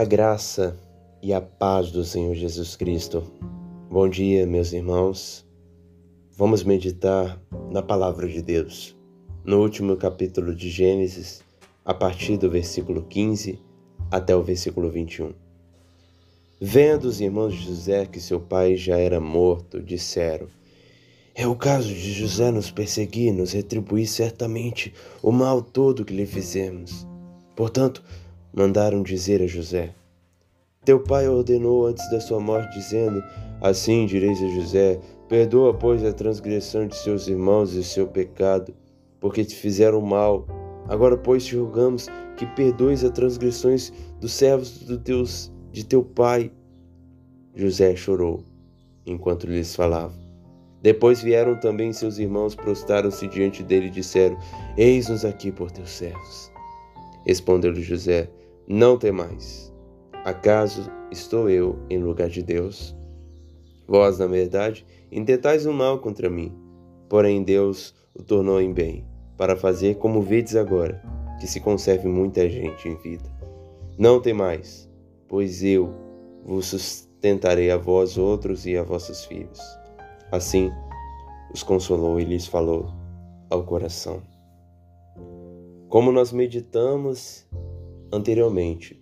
A graça e a paz do Senhor Jesus Cristo. Bom dia, meus irmãos. Vamos meditar na palavra de Deus. No último capítulo de Gênesis, a partir do versículo 15 até o versículo 21. Vendo os irmãos de José que seu pai já era morto, disseram: É o caso de José nos perseguir, nos retribuir certamente o mal todo que lhe fizemos. Portanto, mandaram dizer a José: Teu pai ordenou antes da sua morte, dizendo: Assim direis a José: Perdoa, pois, a transgressão de seus irmãos e seu pecado, porque te fizeram mal. Agora, pois, te rogamos que perdoes as transgressões dos servos do teus, de teu pai. José chorou enquanto lhes falava. Depois vieram também seus irmãos, prostaram-se diante dele e disseram: Eis-nos aqui por teus servos. Respondeu-lhe José: Não temais. Acaso estou eu em lugar de Deus? Vós, na verdade, intentais o mal contra mim, porém Deus o tornou em bem, para fazer como vedes agora, que se conserve muita gente em vida. Não temais, pois eu vos sustentarei a vós outros e a vossos filhos. Assim os consolou e lhes falou ao coração. Como nós meditamos anteriormente,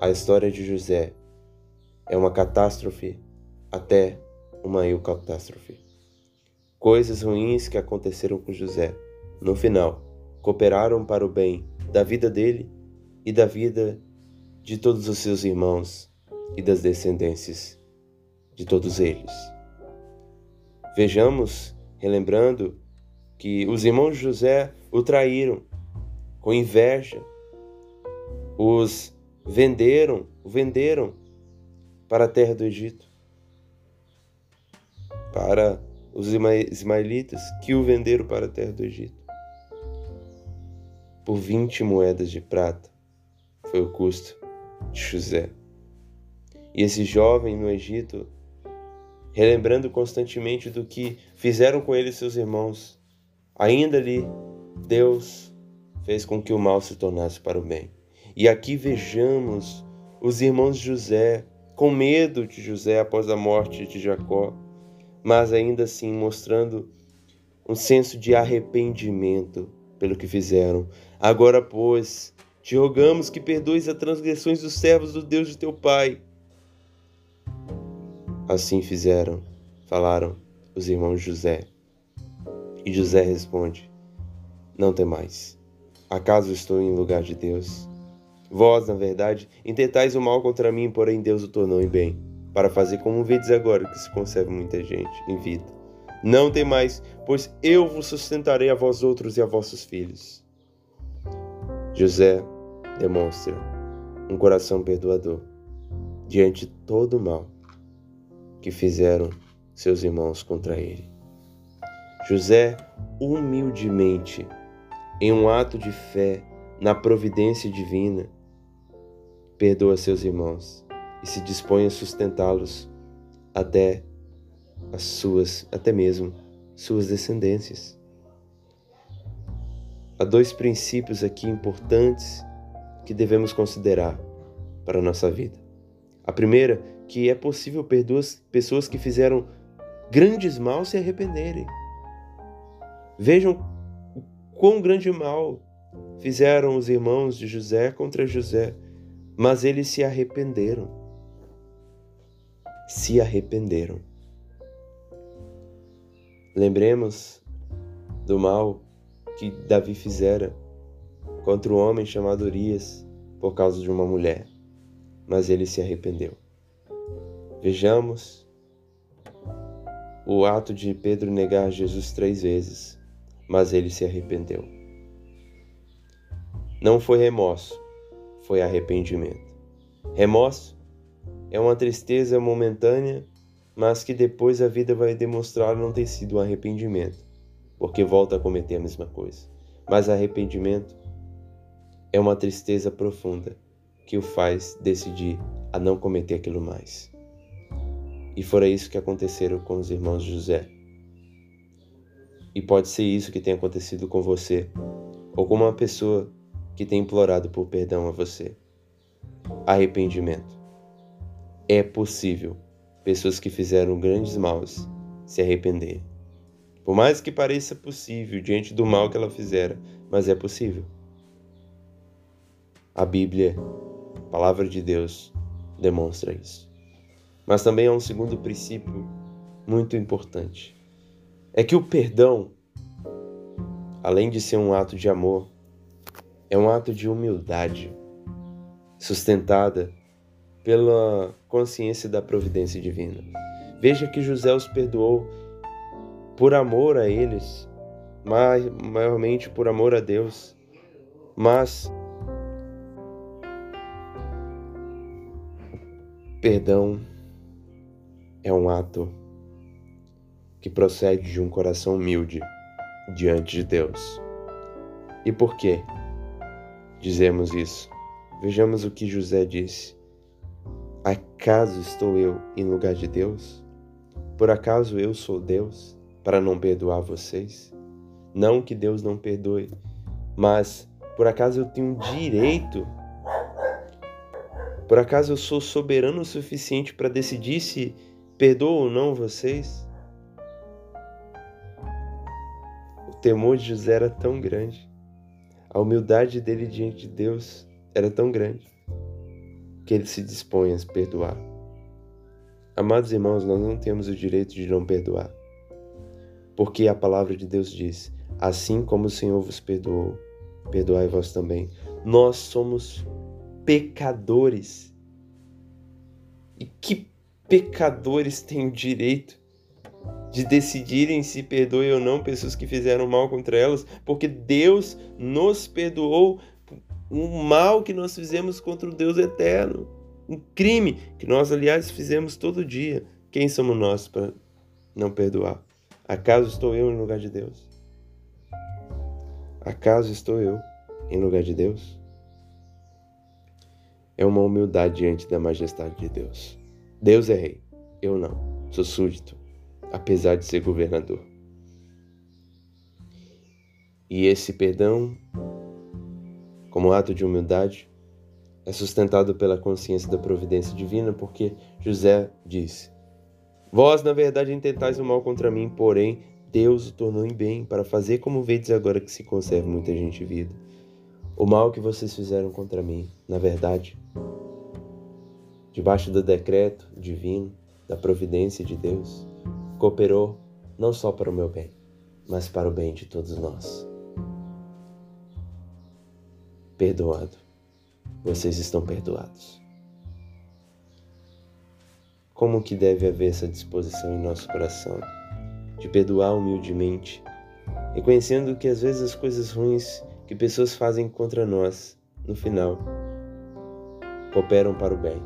a história de José é uma catástrofe até uma eucatástrofe. Coisas ruins que aconteceram com José, no final, cooperaram para o bem da vida dele e da vida de todos os seus irmãos e das descendências de todos eles. Vejamos, relembrando, que os irmãos de José o traíram com inveja, os venderam, o venderam para a terra do Egito, para os ismaelitas que o venderam para a terra do Egito. Por 20 moedas de prata foi o custo de José. E esse jovem no Egito, relembrando constantemente do que fizeram com ele seus irmãos, ainda ali Deus fez com que o mal se tornasse para o bem. E aqui vejamos os irmãos José, com medo de José após a morte de Jacó, mas ainda assim mostrando um senso de arrependimento pelo que fizeram. Agora, pois, te rogamos que perdoes as transgressões dos servos do Deus de teu pai. Assim fizeram, falaram os irmãos José. E José responde: Não temais Acaso estou em lugar de Deus? Vós, na verdade, intentais o mal contra mim, porém Deus o tornou em bem, para fazer como vedes agora que se conserva muita gente em vida. Não temais, pois eu vos sustentarei a vós outros e a vossos filhos. José demonstra um coração perdoador diante de todo o mal que fizeram seus irmãos contra ele. José humildemente em um ato de fé na providência divina, perdoa seus irmãos e se dispõe a sustentá-los até as suas, até mesmo suas descendências. Há dois princípios aqui importantes que devemos considerar para a nossa vida. A primeira, que é possível perdoar pessoas que fizeram grandes mal se arrependerem. Vejam Quão grande mal fizeram os irmãos de José contra José, mas eles se arrependeram. Se arrependeram. Lembremos do mal que Davi fizera contra o um homem chamado Urias por causa de uma mulher, mas ele se arrependeu. Vejamos o ato de Pedro negar Jesus três vezes mas ele se arrependeu. Não foi remorso, foi arrependimento. Remorso é uma tristeza momentânea, mas que depois a vida vai demonstrar não ter sido um arrependimento, porque volta a cometer a mesma coisa. Mas arrependimento é uma tristeza profunda que o faz decidir a não cometer aquilo mais. E fora isso que aconteceram com os irmãos José. E pode ser isso que tenha acontecido com você, ou com uma pessoa que tem implorado por perdão a você. arrependimento. É possível pessoas que fizeram grandes maus se arrependerem. Por mais que pareça possível diante do mal que ela fizera, mas é possível. A Bíblia, a palavra de Deus, demonstra isso. Mas também há um segundo princípio muito importante. É que o perdão, além de ser um ato de amor, é um ato de humildade, sustentada pela consciência da providência divina. Veja que José os perdoou por amor a eles, maiormente por amor a Deus, mas Perdão é um ato que procede de um coração humilde diante de Deus. E por que dizemos isso? Vejamos o que José disse. Acaso estou eu em lugar de Deus? Por acaso eu sou Deus para não perdoar vocês? Não que Deus não perdoe, mas por acaso eu tenho direito por acaso eu sou soberano o suficiente para decidir se perdoo ou não vocês? O temor de José era tão grande, a humildade dele diante de Deus era tão grande, que ele se dispõe a perdoar. Amados irmãos, nós não temos o direito de não perdoar, porque a palavra de Deus diz: assim como o Senhor vos perdoou, perdoai vós também. Nós somos pecadores. E que pecadores têm o direito de decidirem se perdoe ou não pessoas que fizeram mal contra elas, porque Deus nos perdoou o mal que nós fizemos contra o Deus eterno, um crime que nós, aliás, fizemos todo dia. Quem somos nós para não perdoar? Acaso estou eu em lugar de Deus? Acaso estou eu em lugar de Deus? é uma humildade diante da majestade de Deus. Deus é rei, eu não, sou súdito, apesar de ser governador. E esse perdão, como ato de humildade, é sustentado pela consciência da providência divina, porque José disse: Vós, na verdade, intentais o mal contra mim, porém Deus o tornou em bem, para fazer como vedes agora que se conserva muita gente vida. O mal que vocês fizeram contra mim, na verdade, debaixo do decreto divino, da providência de Deus, cooperou não só para o meu bem, mas para o bem de todos nós. Perdoado, vocês estão perdoados. Como que deve haver essa disposição em nosso coração de perdoar humildemente, reconhecendo que às vezes as coisas ruins que pessoas fazem contra nós, no final, cooperam para o bem,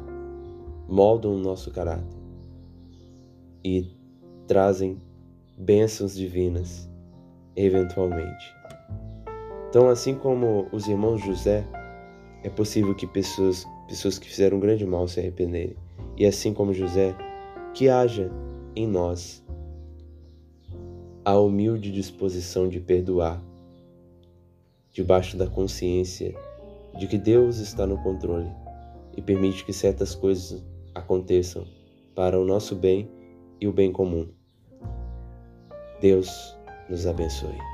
moldam o nosso caráter e trazem bênçãos divinas, eventualmente. Então, assim como os irmãos José, é possível que pessoas, pessoas que fizeram um grande mal se arrependerem. E assim como José, que haja em nós a humilde disposição de perdoar debaixo da consciência de que Deus está no controle e permite que certas coisas aconteçam para o nosso bem e o bem comum. Deus nos abençoe.